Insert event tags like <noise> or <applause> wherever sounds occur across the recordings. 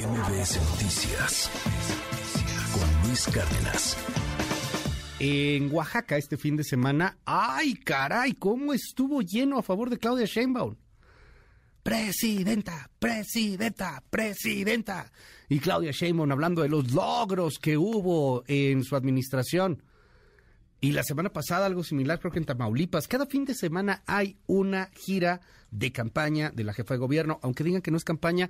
MBS Noticias con Luis Cárdenas. En Oaxaca este fin de semana, ¡ay caray! ¿Cómo estuvo lleno a favor de Claudia Sheinbaum? Presidenta, presidenta, presidenta. Y Claudia Sheinbaum hablando de los logros que hubo en su administración. Y la semana pasada algo similar, creo que en Tamaulipas. Cada fin de semana hay una gira de campaña de la jefa de gobierno. Aunque digan que no es campaña,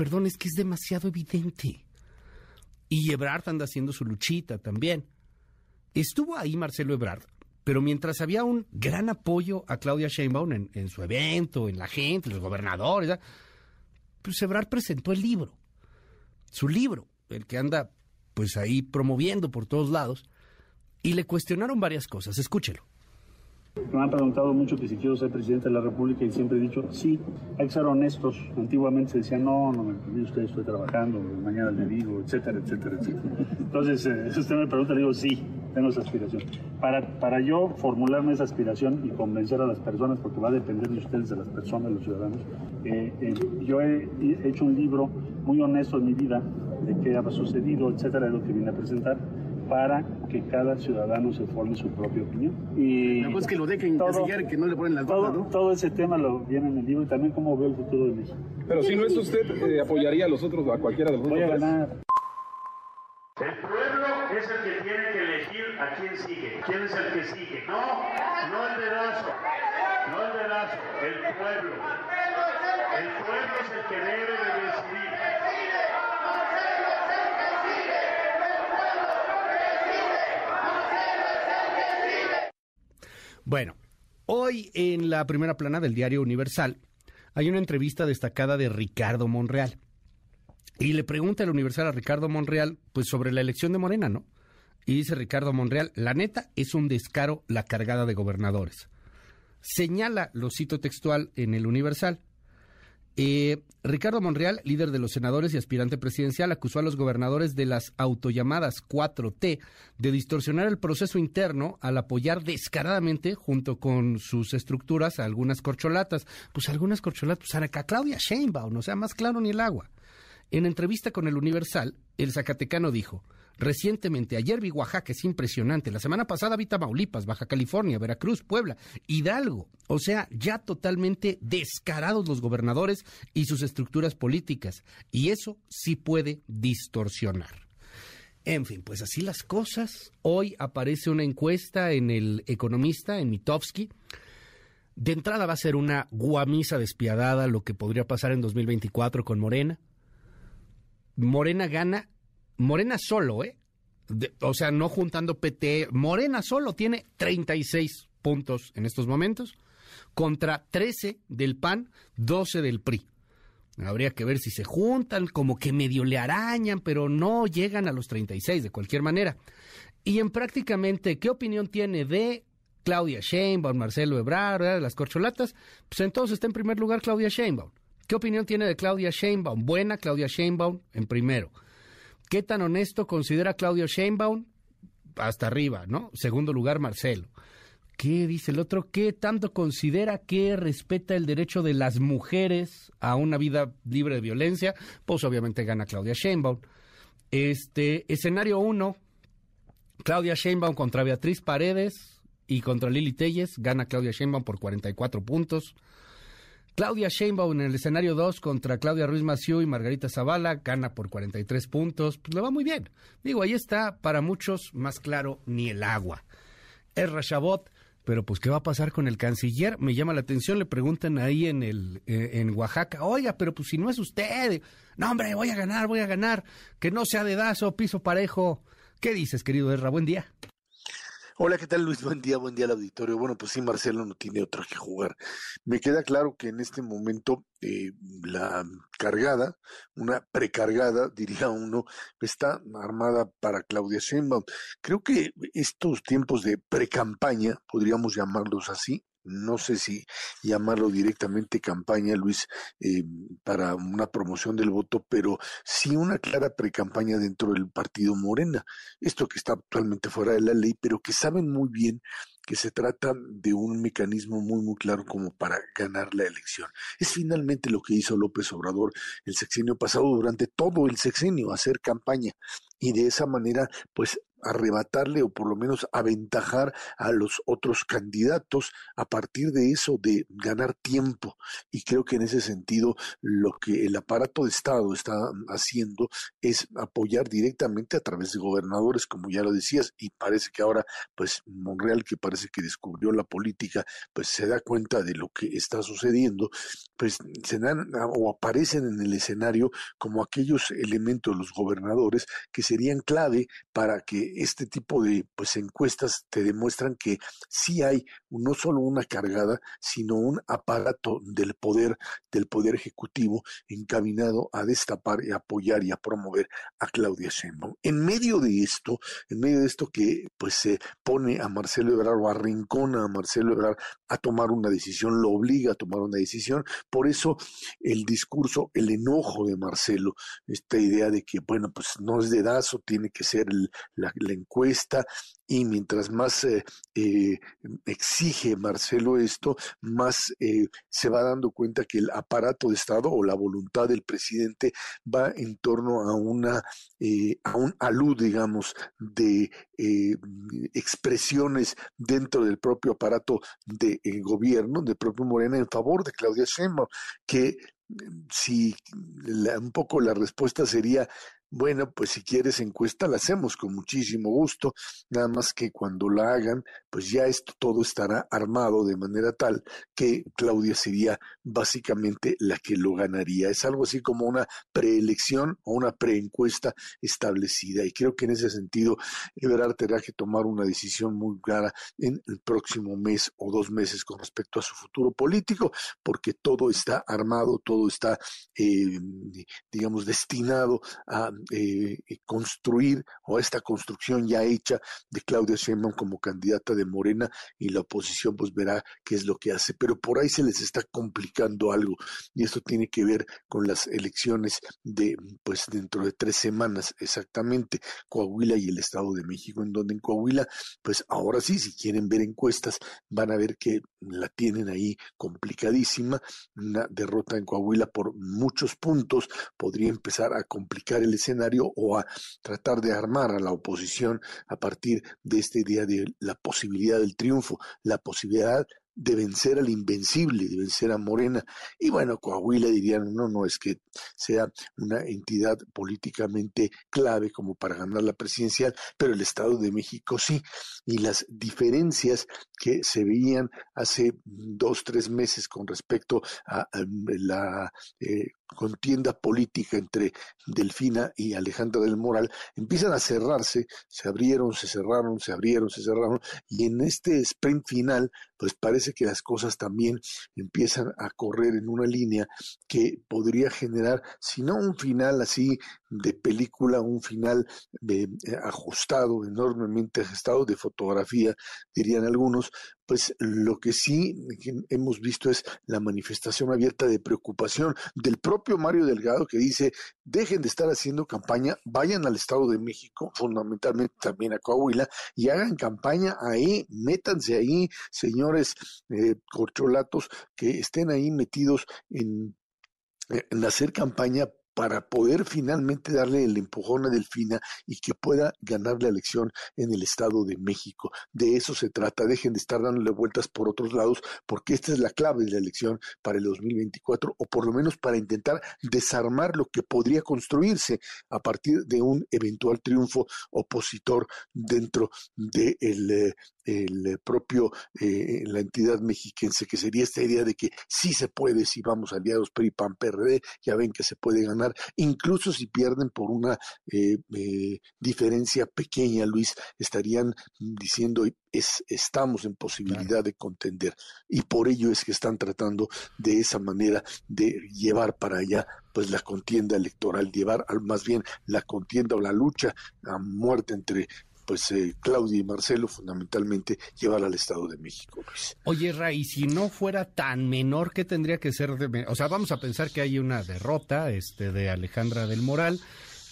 perdón, es que es demasiado evidente. Y Ebrard anda haciendo su luchita también. Estuvo ahí Marcelo Ebrard, pero mientras había un gran apoyo a Claudia Sheinbaum en, su evento, en la gente, los gobernadores, pues Ebrard presentó el libro, su libro, el que anda pues ahí promoviendo por todos lados y le cuestionaron varias cosas. Escúchelo. Me han preguntado mucho que si quiero ser presidente de la República y siempre he dicho, sí, hay que ser honestos. Antiguamente se decía, no, no me permite usted, estoy trabajando, mañana le digo, etcétera, etcétera, etcétera. Entonces, eh, si usted me pregunta, le digo, sí, tengo esa aspiración. Para, para yo formularme esa aspiración y convencer a las personas, porque va a depender de ustedes, de las personas, de los ciudadanos, eh, eh, yo he, hecho un libro muy honesto en mi vida de qué ha sucedido, etcétera, de lo que vine a presentar para que cada ciudadano se forme su propia opinión. Y pues que lo dejen todo, que no le ponen las todo, ¿no? todo ese tema lo viene en el libro y también cómo ve el futuro de México. Pero si no es usted, eh, apoyaría a los otros, a cualquiera de los Voy a ganar. El pueblo es el que tiene que elegir a quién sigue. ¿Quién es el que sigue? No, no el dedazo, no el dedazo, el pueblo. El pueblo es el que debe de decidir. Bueno, hoy en la primera plana del diario Universal hay una entrevista destacada de Ricardo Monreal. Y le pregunta el Universal a Ricardo Monreal, pues sobre la elección de Morena, ¿no? Y dice Ricardo Monreal, la neta es un descaro la cargada de gobernadores. Señala, lo cito textual en el Universal, eh, Ricardo Monreal, líder de los senadores y aspirante presidencial, acusó a los gobernadores de las autollamadas 4T de distorsionar el proceso interno al apoyar descaradamente, junto con sus estructuras, a algunas corcholatas. Pues algunas corcholatas, pues a Claudia Sheinbaum, o sea, más claro ni el agua. En entrevista con el Universal, el Zacatecano dijo, Recientemente, ayer vi Oaxaca, es impresionante. La semana pasada vi Tamaulipas, Baja California, Veracruz, Puebla, Hidalgo. O sea, ya totalmente descarados los gobernadores y sus estructuras políticas. Y eso sí puede distorsionar. En fin, pues así las cosas. Hoy aparece una encuesta en el Economista, en Mitofsky. De entrada va a ser una guamisa despiadada lo que podría pasar en 2024 con Morena. Morena gana Morena solo, ¿eh? o sea, no juntando PT, Morena solo tiene 36 puntos en estos momentos, contra 13 del PAN, 12 del PRI. Habría que ver si se juntan, como que medio le arañan, pero no llegan a los 36 de cualquier manera. Y en prácticamente, ¿qué opinión tiene de Claudia Sheinbaum, Marcelo Ebrard, de las corcholatas? Pues entonces está en primer lugar Claudia Sheinbaum. ¿Qué opinión tiene de Claudia Sheinbaum? Buena Claudia Sheinbaum en primero. ¿Qué tan honesto considera Claudio Sheinbaum? Hasta arriba, ¿no? Segundo lugar, Marcelo. ¿Qué dice el otro? ¿Qué tanto considera que respeta el derecho de las mujeres a una vida libre de violencia? Pues obviamente gana Claudia Sheinbaum. Este, escenario uno, Claudia Sheinbaum contra Beatriz Paredes y contra Lili Telles, gana Claudia Sheinbaum por 44 puntos. Claudia Sheinbaum en el escenario 2 contra Claudia Ruiz Massieu y Margarita Zavala gana por 43 puntos. Pues le va muy bien. Digo, ahí está para muchos más claro ni el agua. Es Rashabot, pero pues ¿qué va a pasar con el canciller? Me llama la atención, le preguntan ahí en el eh, en Oaxaca, "Oiga, pero pues si no es usted." "No, hombre, voy a ganar, voy a ganar, que no sea dedazo, piso parejo." ¿Qué dices, querido Erra? Buen día. Hola, ¿qué tal Luis? <laughs> Buen día, buen día al auditorio. Bueno, pues sí, Marcelo no tiene otra que jugar. Me queda claro que en este momento eh, la cargada, una precargada, <laughs> diría uno, está armada para Claudia Sheinbaum. Creo que estos tiempos de precampaña, podríamos llamarlos así, no sé si llamarlo directamente campaña, Luis, eh, para una promoción del voto, pero sí una clara precampaña dentro del partido Morena. Esto que está actualmente fuera de la ley, pero que saben muy bien que se trata de un mecanismo muy, muy claro como para ganar la elección. Es finalmente lo que hizo López Obrador el sexenio pasado durante todo el sexenio, hacer campaña y de esa manera, pues arrebatarle o por lo menos aventajar a los otros candidatos a partir de eso, de ganar tiempo. Y creo que en ese sentido lo que el aparato de Estado está haciendo es apoyar directamente a través de gobernadores, como ya lo decías, y parece que ahora, pues Monreal, que parece que descubrió la política, pues se da cuenta de lo que está sucediendo, pues se dan o aparecen en el escenario como aquellos elementos, los gobernadores, que serían clave para que este tipo de pues encuestas te demuestran que sí hay no solo una cargada, sino un aparato del poder del poder ejecutivo encaminado a destapar y apoyar y a promover a Claudia Sheinbaum. En medio de esto, en medio de esto que pues se pone a Marcelo Ebrard o arrincona a Marcelo Ebrard a tomar una decisión, lo obliga a tomar una decisión, por eso el discurso, el enojo de Marcelo, esta idea de que bueno, pues no es dedazo, tiene que ser la, la encuesta y mientras más eh, eh, exige Marcelo esto, más eh, se va dando cuenta que el aparato de Estado o la voluntad del presidente va en torno a una a un alud, digamos, de expresiones dentro del propio aparato de gobierno, del propio Morena, en favor de Claudia Sheinbaum, que si un poco la respuesta sería bueno, pues si quieres encuesta la hacemos con muchísimo gusto, nada más que cuando la hagan, pues ya esto todo estará armado de manera tal que Claudia sería básicamente la que lo ganaría. Es algo así como una preelección o una preencuesta establecida y creo que en ese sentido Ebrard tendrá que tomar una decisión muy clara en el próximo mes o dos meses con respecto a su futuro político, porque todo está armado, todo está, eh, digamos, destinado a eh, construir o esta construcción ya hecha de Claudia Sheinbaum como candidata de Morena y la oposición pues verá qué es lo que hace. Pero por ahí se les está complicando algo y esto tiene que ver con las elecciones de pues dentro de tres semanas exactamente Coahuila y el Estado de México en donde en Coahuila pues ahora sí si quieren ver encuestas van a ver que la tienen ahí complicadísima una derrota en Coahuila por muchos puntos podría empezar a complicar el escenario escenario o a tratar de armar a la oposición a partir de esta idea de la posibilidad del triunfo, la posibilidad de vencer al invencible, de vencer a Morena. Y bueno, Coahuila dirían, no, no es que sea una entidad políticamente clave como para ganar la presidencial, pero el Estado de México sí. Y las diferencias que se veían hace dos, tres meses con respecto a, la eh, contienda política entre Delfina y Alejandra del Moral empiezan a cerrarse, se abrieron, se cerraron, se abrieron, se cerraron, y en este sprint final, pues parece que las cosas también empiezan a correr en una línea que podría generar, si no un final así de película, un final de, eh, ajustado, enormemente ajustado de fotografía, dirían algunos, pues lo que sí hemos visto es la manifestación abierta de preocupación del propio Mario Delgado que dice, dejen de estar haciendo campaña, vayan al Estado de México, fundamentalmente también a Coahuila, y hagan campaña ahí, métanse ahí, señores eh, corcholatos, que estén ahí metidos en en hacer campaña para poder finalmente darle el empujón a Delfina y que pueda ganar la elección en el Estado de México. De eso se trata. Dejen de estar dándole vueltas por otros lados, porque esta es la clave de la elección para el 2024, o por lo menos para intentar desarmar lo que podría construirse a partir de un eventual triunfo opositor dentro del de eh, el propio, eh, la entidad mexiquense, que sería esta idea de que sí se puede, si vamos aliados PRI, PAN, PRD, ya ven que se puede ganar, incluso si pierden por una eh, eh, diferencia pequeña, Luis, estarían diciendo es, estamos en posibilidad de contender y por ello es que están tratando de esa manera de llevar para allá pues la contienda electoral, llevar al, más bien la contienda o la lucha a muerte entre pues eh, Claudia y Marcelo fundamentalmente llevar al Estado de México. Oye, Ray, si no fuera tan menor, ¿qué tendría que ser? De, o sea, vamos a pensar que hay una derrota este, de Alejandra del Moral.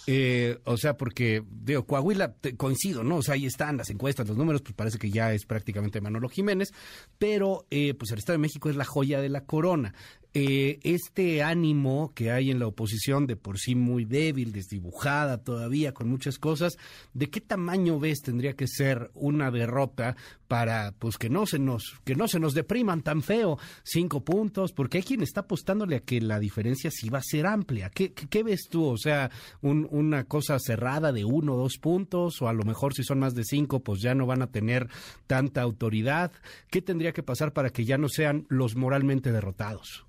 Eh, o sea, porque, digo, Coahuila, coincido, ¿no? O sea, ahí están las encuestas, los números, pues parece que ya es prácticamente Manolo Jiménez, pero eh, pues el Estado de México es la joya de la corona. Eh, este ánimo que hay en la oposición, de por sí muy débil, desdibujada todavía, con muchas cosas, ¿de qué tamaño ves tendría que ser una derrota para pues que no se nos, que no se nos depriman tan feo? Cinco puntos, porque hay quien está apostándole a que la diferencia sí va a ser amplia. ¿Qué, qué, ves tú? O sea, una cosa cerrada de uno o dos puntos, o a lo mejor si son más de cinco, pues ya no van a tener tanta autoridad. ¿Qué tendría que pasar para que ya no sean los moralmente derrotados?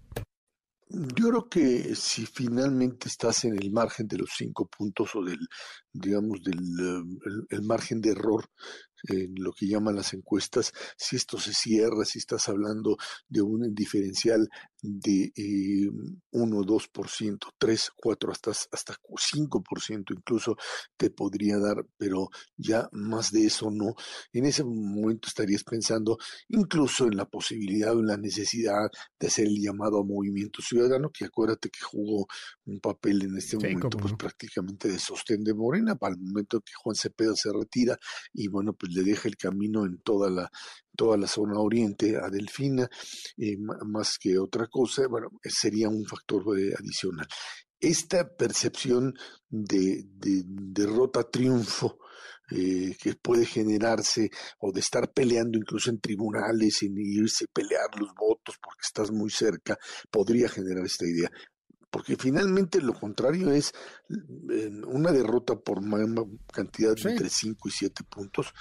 Yo creo que si finalmente estás en el margen de los cinco puntos o del, digamos, del el margen de error en lo que llaman las encuestas, si esto se cierra, si estás hablando de un diferencial de eh, 1, 2%, 3, 4, hasta, hasta 5% incluso te podría dar, pero ya más de eso no. En ese momento estarías pensando incluso en la posibilidad o en la necesidad de hacer el llamado a movimiento ciudadano, que acuérdate que jugó un papel en este momento pues prácticamente de sostén de Para el momento que Juan Cepeda se retira y bueno, pues le deja el camino en toda la toda la zona oriente a Delfina, eh, más que otra cosa, bueno, sería un factor eh, adicional. Esta percepción de, derrota-triunfo eh, que puede generarse o de estar peleando incluso en tribunales, en irse a pelear los votos porque estás muy cerca, podría generar esta idea porque finalmente lo contrario es una derrota por cantidad de entre 5 y 7 puntos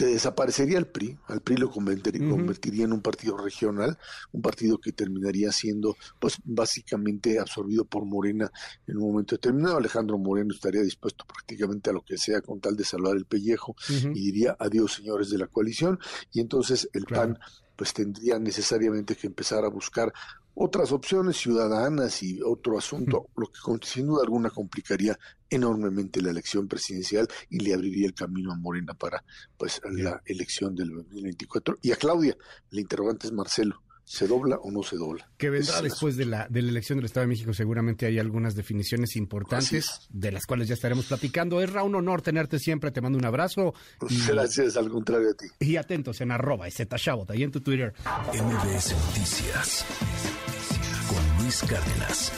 te desaparecería el PRI, al PRI lo convertiría, en un partido regional, un partido que terminaría siendo pues básicamente absorbido por Morena en un momento determinado. Alejandro Moreno estaría dispuesto prácticamente a lo que sea con tal de salvar el pellejo y diría adiós señores de la coalición. Y entonces el PAN pues tendría necesariamente que empezar a buscar otras opciones ciudadanas y otro asunto, lo que sin duda alguna complicaría enormemente la elección presidencial y le abriría el camino a Morena para pues la elección del 2024. Y a Claudia, el interrogante es Marcelo. ¿Se dobla o no se dobla? Que vendrá después de la, de la elección del Estado de México. Seguramente hay algunas definiciones importantes de las cuales ya estaremos platicando. Es un honor tenerte siempre. Te mando un abrazo. Gracias, al contrario a ti. Y atentos en arroba y ahí en tu Twitter. MBS Noticias Cárdenas.